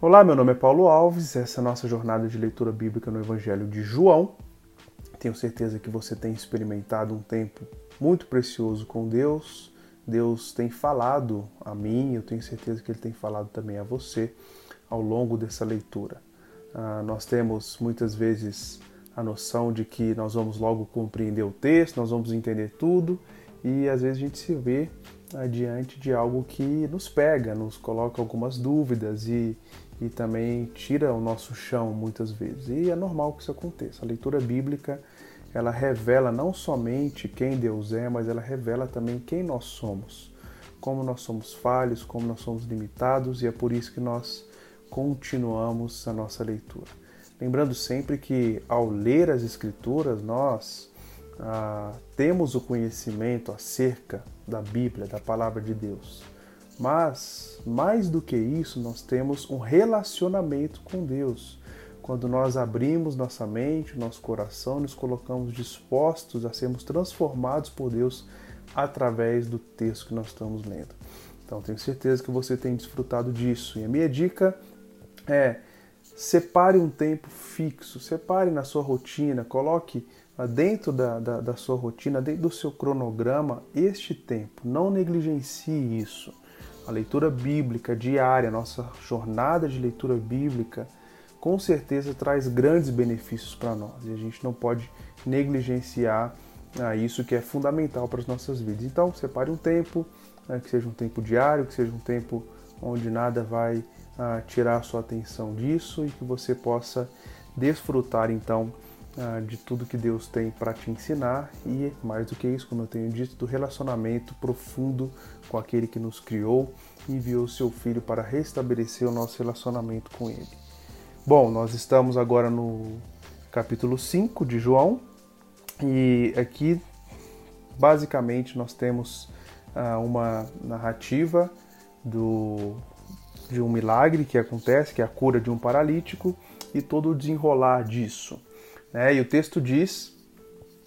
Olá, meu nome é Paulo Alves, essa é a nossa jornada de leitura bíblica no Evangelho de João. Tenho certeza que você tem experimentado um tempo muito precioso com Deus. Deus tem falado a mim, eu tenho certeza que Ele tem falado também a você ao longo dessa leitura. Ah, nós temos muitas vezes a noção de que nós vamos logo compreender o texto, nós vamos entender tudo, e às vezes a gente se vê ah, diante de algo que nos pega, nos coloca algumas dúvidas e, e também tira o nosso chão muitas vezes. E é normal que isso aconteça. A leitura bíblica ela revela não somente quem Deus é, mas ela revela também quem nós somos, como nós somos falhos, como nós somos limitados, e é por isso que nós continuamos a nossa leitura. Lembrando sempre que ao ler as Escrituras, nós ah, temos o conhecimento acerca da Bíblia, da palavra de Deus. Mas, mais do que isso, nós temos um relacionamento com Deus. Quando nós abrimos nossa mente, nosso coração, nos colocamos dispostos a sermos transformados por Deus através do texto que nós estamos lendo. Então, tenho certeza que você tem desfrutado disso. E a minha dica é: separe um tempo fixo, separe na sua rotina, coloque dentro da, da, da sua rotina, dentro do seu cronograma, este tempo. Não negligencie isso a leitura bíblica diária, nossa jornada de leitura bíblica, com certeza traz grandes benefícios para nós e a gente não pode negligenciar ah, isso que é fundamental para as nossas vidas. Então, separe um tempo, né, que seja um tempo diário, que seja um tempo onde nada vai ah, tirar a sua atenção disso e que você possa desfrutar então de tudo que Deus tem para te ensinar e, mais do que isso, como eu tenho dito, do relacionamento profundo com aquele que nos criou e enviou seu Filho para restabelecer o nosso relacionamento com Ele. Bom, nós estamos agora no capítulo 5 de João e aqui, basicamente, nós temos ah, uma narrativa do, de um milagre que acontece, que é a cura de um paralítico e todo o desenrolar disso. Né? E o texto diz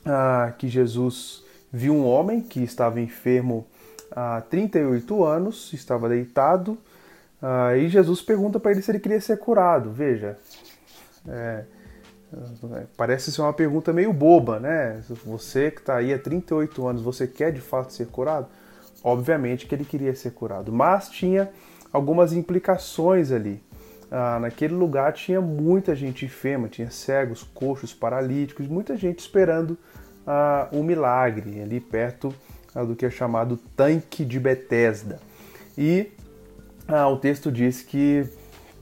ah, que Jesus viu um homem que estava enfermo há 38 anos, estava deitado, ah, e Jesus pergunta para ele se ele queria ser curado. Veja, é, parece ser uma pergunta meio boba, né? Você que está aí há 38 anos, você quer de fato ser curado? Obviamente que ele queria ser curado, mas tinha algumas implicações ali ah, naquele lugar tinha muita gente enferma, tinha cegos, coxos, paralíticos, muita gente esperando ah, um milagre ali perto ah, do que é chamado tanque de Betesda. E ah, o texto diz que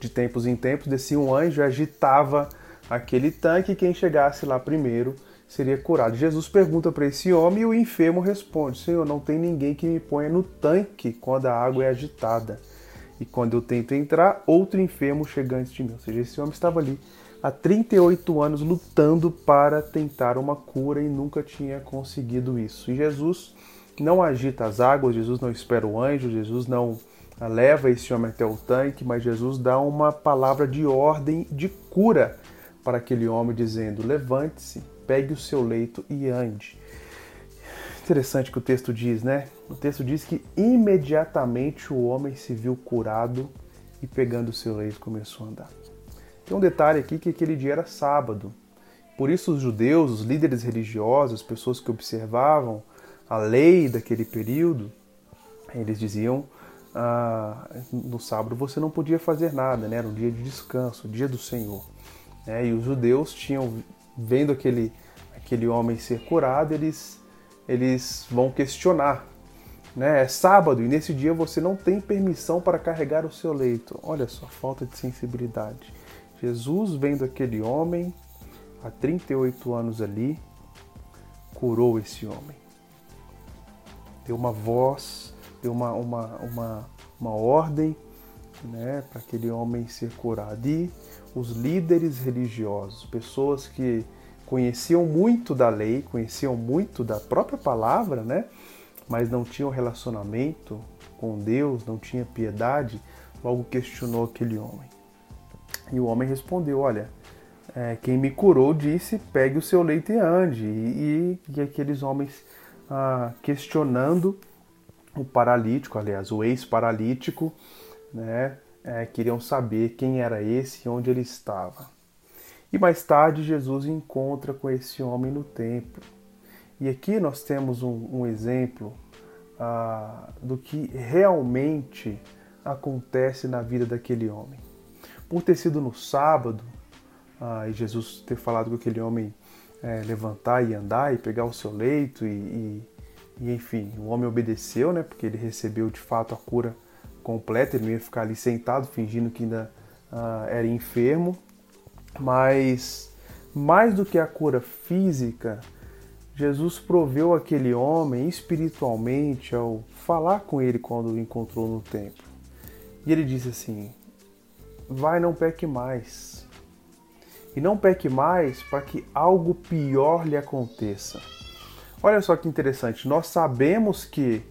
de tempos em tempos descia um anjo e agitava aquele tanque e quem chegasse lá primeiro seria curado. Jesus pergunta para esse homem e o enfermo responde: Senhor, não tem ninguém que me ponha no tanque quando a água é agitada. E quando eu tento entrar, outro enfermo chega antes de mim. Ou seja, esse homem estava ali há 38 anos lutando para tentar uma cura e nunca tinha conseguido isso. E Jesus não agita as águas, Jesus não espera o anjo, Jesus não leva esse homem até o tanque, mas Jesus dá uma palavra de ordem de cura para aquele homem, dizendo: Levante-se, pegue o seu leito e ande interessante que o texto diz, né? O texto diz que imediatamente o homem se viu curado e pegando o seu leito começou a andar. Tem um detalhe aqui que aquele dia era sábado. Por isso os judeus, os líderes religiosos, as pessoas que observavam a lei daquele período, eles diziam ah, no sábado você não podia fazer nada, né? Era um dia de descanso, dia do Senhor. Né? E os judeus tinham vendo aquele aquele homem ser curado, eles eles vão questionar. Né? É sábado e nesse dia você não tem permissão para carregar o seu leito. Olha só, falta de sensibilidade. Jesus, vendo aquele homem, há 38 anos ali, curou esse homem. Deu uma voz, deu uma, uma, uma, uma ordem né, para aquele homem ser curado. E os líderes religiosos, pessoas que conheciam muito da lei, conheciam muito da própria palavra, né? Mas não tinham relacionamento com Deus, não tinha piedade, logo questionou aquele homem. E o homem respondeu: Olha, é, quem me curou disse: pegue o seu leito e ande. E, e, e aqueles homens ah, questionando o paralítico, aliás, o ex-paralítico, né? é, queriam saber quem era esse e onde ele estava. E mais tarde Jesus encontra com esse homem no templo. E aqui nós temos um, um exemplo ah, do que realmente acontece na vida daquele homem. Por ter sido no sábado, ah, e Jesus ter falado com aquele homem é, levantar e andar e pegar o seu leito, e, e, e, enfim, o homem obedeceu, né, porque ele recebeu de fato a cura completa, ele não ia ficar ali sentado fingindo que ainda ah, era enfermo, mas mais do que a cura física, Jesus proveu aquele homem espiritualmente ao falar com ele quando o encontrou no templo. E ele disse assim: Vai, não peque mais. E não peque mais para que algo pior lhe aconteça. Olha só que interessante, nós sabemos que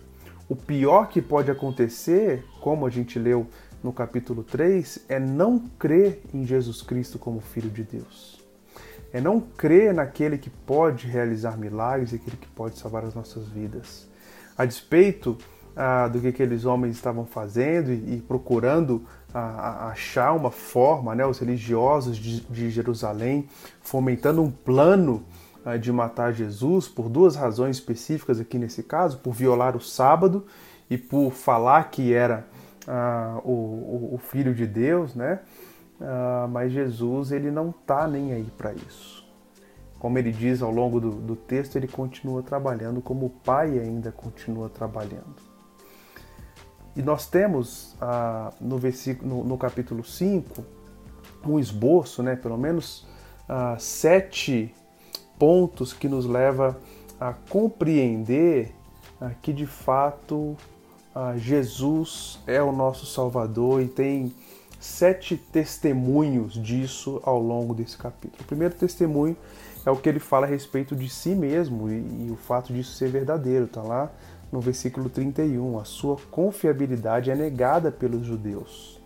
o pior que pode acontecer, como a gente leu no capítulo 3, é não crer em Jesus Cristo como Filho de Deus. É não crer naquele que pode realizar milagres e aquele que pode salvar as nossas vidas. A despeito ah, do que aqueles homens estavam fazendo e, e procurando ah, achar uma forma, né, os religiosos de, de Jerusalém, fomentando um plano ah, de matar Jesus por duas razões específicas aqui nesse caso, por violar o sábado e por falar que era ah, o, o, Filho de Deus, né? Ah, mas Jesus ele não está nem aí para isso. Como ele diz ao longo do, do, texto, ele continua trabalhando como o Pai ainda continua trabalhando. E nós temos ah, no, versículo, no, no, capítulo 5 um esboço, né, pelo menos ah, sete pontos que nos leva a compreender ah, que de fato ah, Jesus é o nosso Salvador e tem sete testemunhos disso ao longo desse capítulo. O primeiro testemunho é o que ele fala a respeito de si mesmo e, e o fato disso ser verdadeiro, está lá no versículo 31. A sua confiabilidade é negada pelos judeus.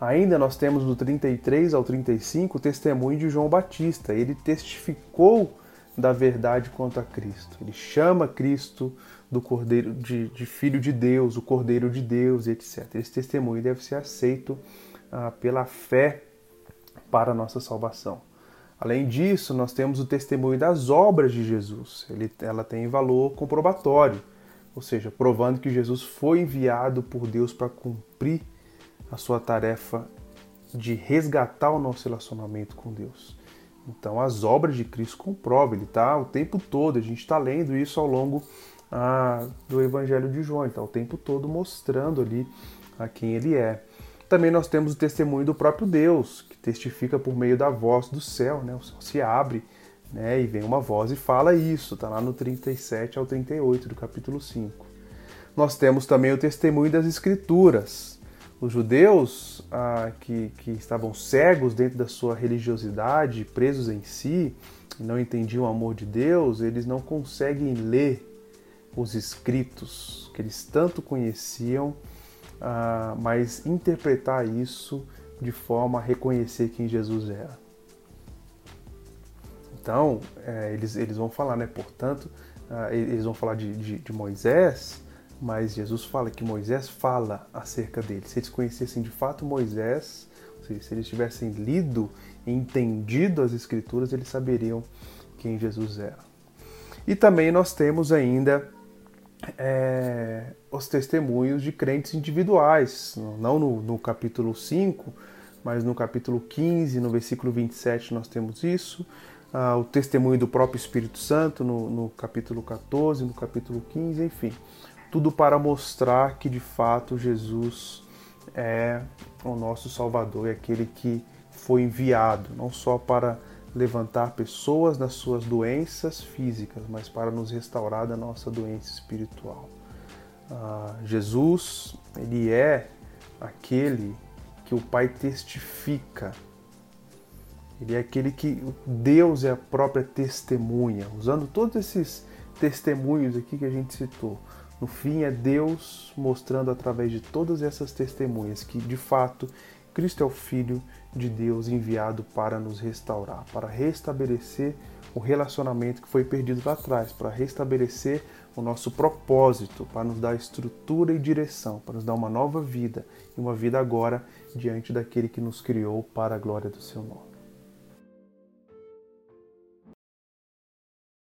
Ainda nós temos do 33 ao 35 o testemunho de João Batista. Ele testificou da verdade quanto a Cristo. Ele chama Cristo do Cordeiro de, de, Filho de Deus, o Cordeiro de Deus, etc. Esse testemunho deve ser aceito ah, pela fé para a nossa salvação. Além disso, nós temos o testemunho das obras de Jesus. Ele, ela tem valor comprobatório, ou seja, provando que Jesus foi enviado por Deus para cumprir a sua tarefa de resgatar o nosso relacionamento com Deus. Então, as obras de Cristo comprovam, ele está o tempo todo, a gente está lendo isso ao longo ah, do Evangelho de João. Então, o tempo todo mostrando ali a quem ele é. Também nós temos o testemunho do próprio Deus, que testifica por meio da voz do céu, né? O céu se abre, né? E vem uma voz e fala isso, está lá no 37 ao 38 do capítulo 5. Nós temos também o testemunho das Escrituras. Os judeus ah, que, que estavam cegos dentro da sua religiosidade, presos em si, não entendiam o amor de Deus, eles não conseguem ler os escritos que eles tanto conheciam, uh, mas interpretar isso de forma a reconhecer quem Jesus era. Então, é, eles, eles vão falar, né? Portanto, uh, eles vão falar de, de, de, Moisés, mas Jesus fala que Moisés fala acerca dele. Se eles conhecessem de fato Moisés, se, se eles tivessem lido e entendido as Escrituras, eles saberiam quem Jesus era. E também nós temos ainda é, os testemunhos de crentes individuais, não no, no, capítulo 5, mas no capítulo 15, no versículo 27 nós temos isso, ah, o testemunho do próprio Espírito Santo no, no capítulo 14, no capítulo 15, enfim, tudo para mostrar que de fato Jesus é o nosso Salvador, é aquele que foi enviado, não só para levantar pessoas das suas doenças físicas, mas para nos restaurar da nossa doença espiritual. Ah, Jesus, ele é aquele que o Pai testifica. Ele é aquele que Deus é a própria testemunha, usando todos esses testemunhos aqui que a gente citou. No fim, é Deus mostrando através de todas essas testemunhas que, de fato, Cristo é o Filho de Deus enviado para nos restaurar, para restabelecer o relacionamento que foi perdido lá atrás, para restabelecer o nosso propósito, para nos dar estrutura e direção, para nos dar uma nova vida e uma vida agora diante daquele que nos criou para a glória do seu nome.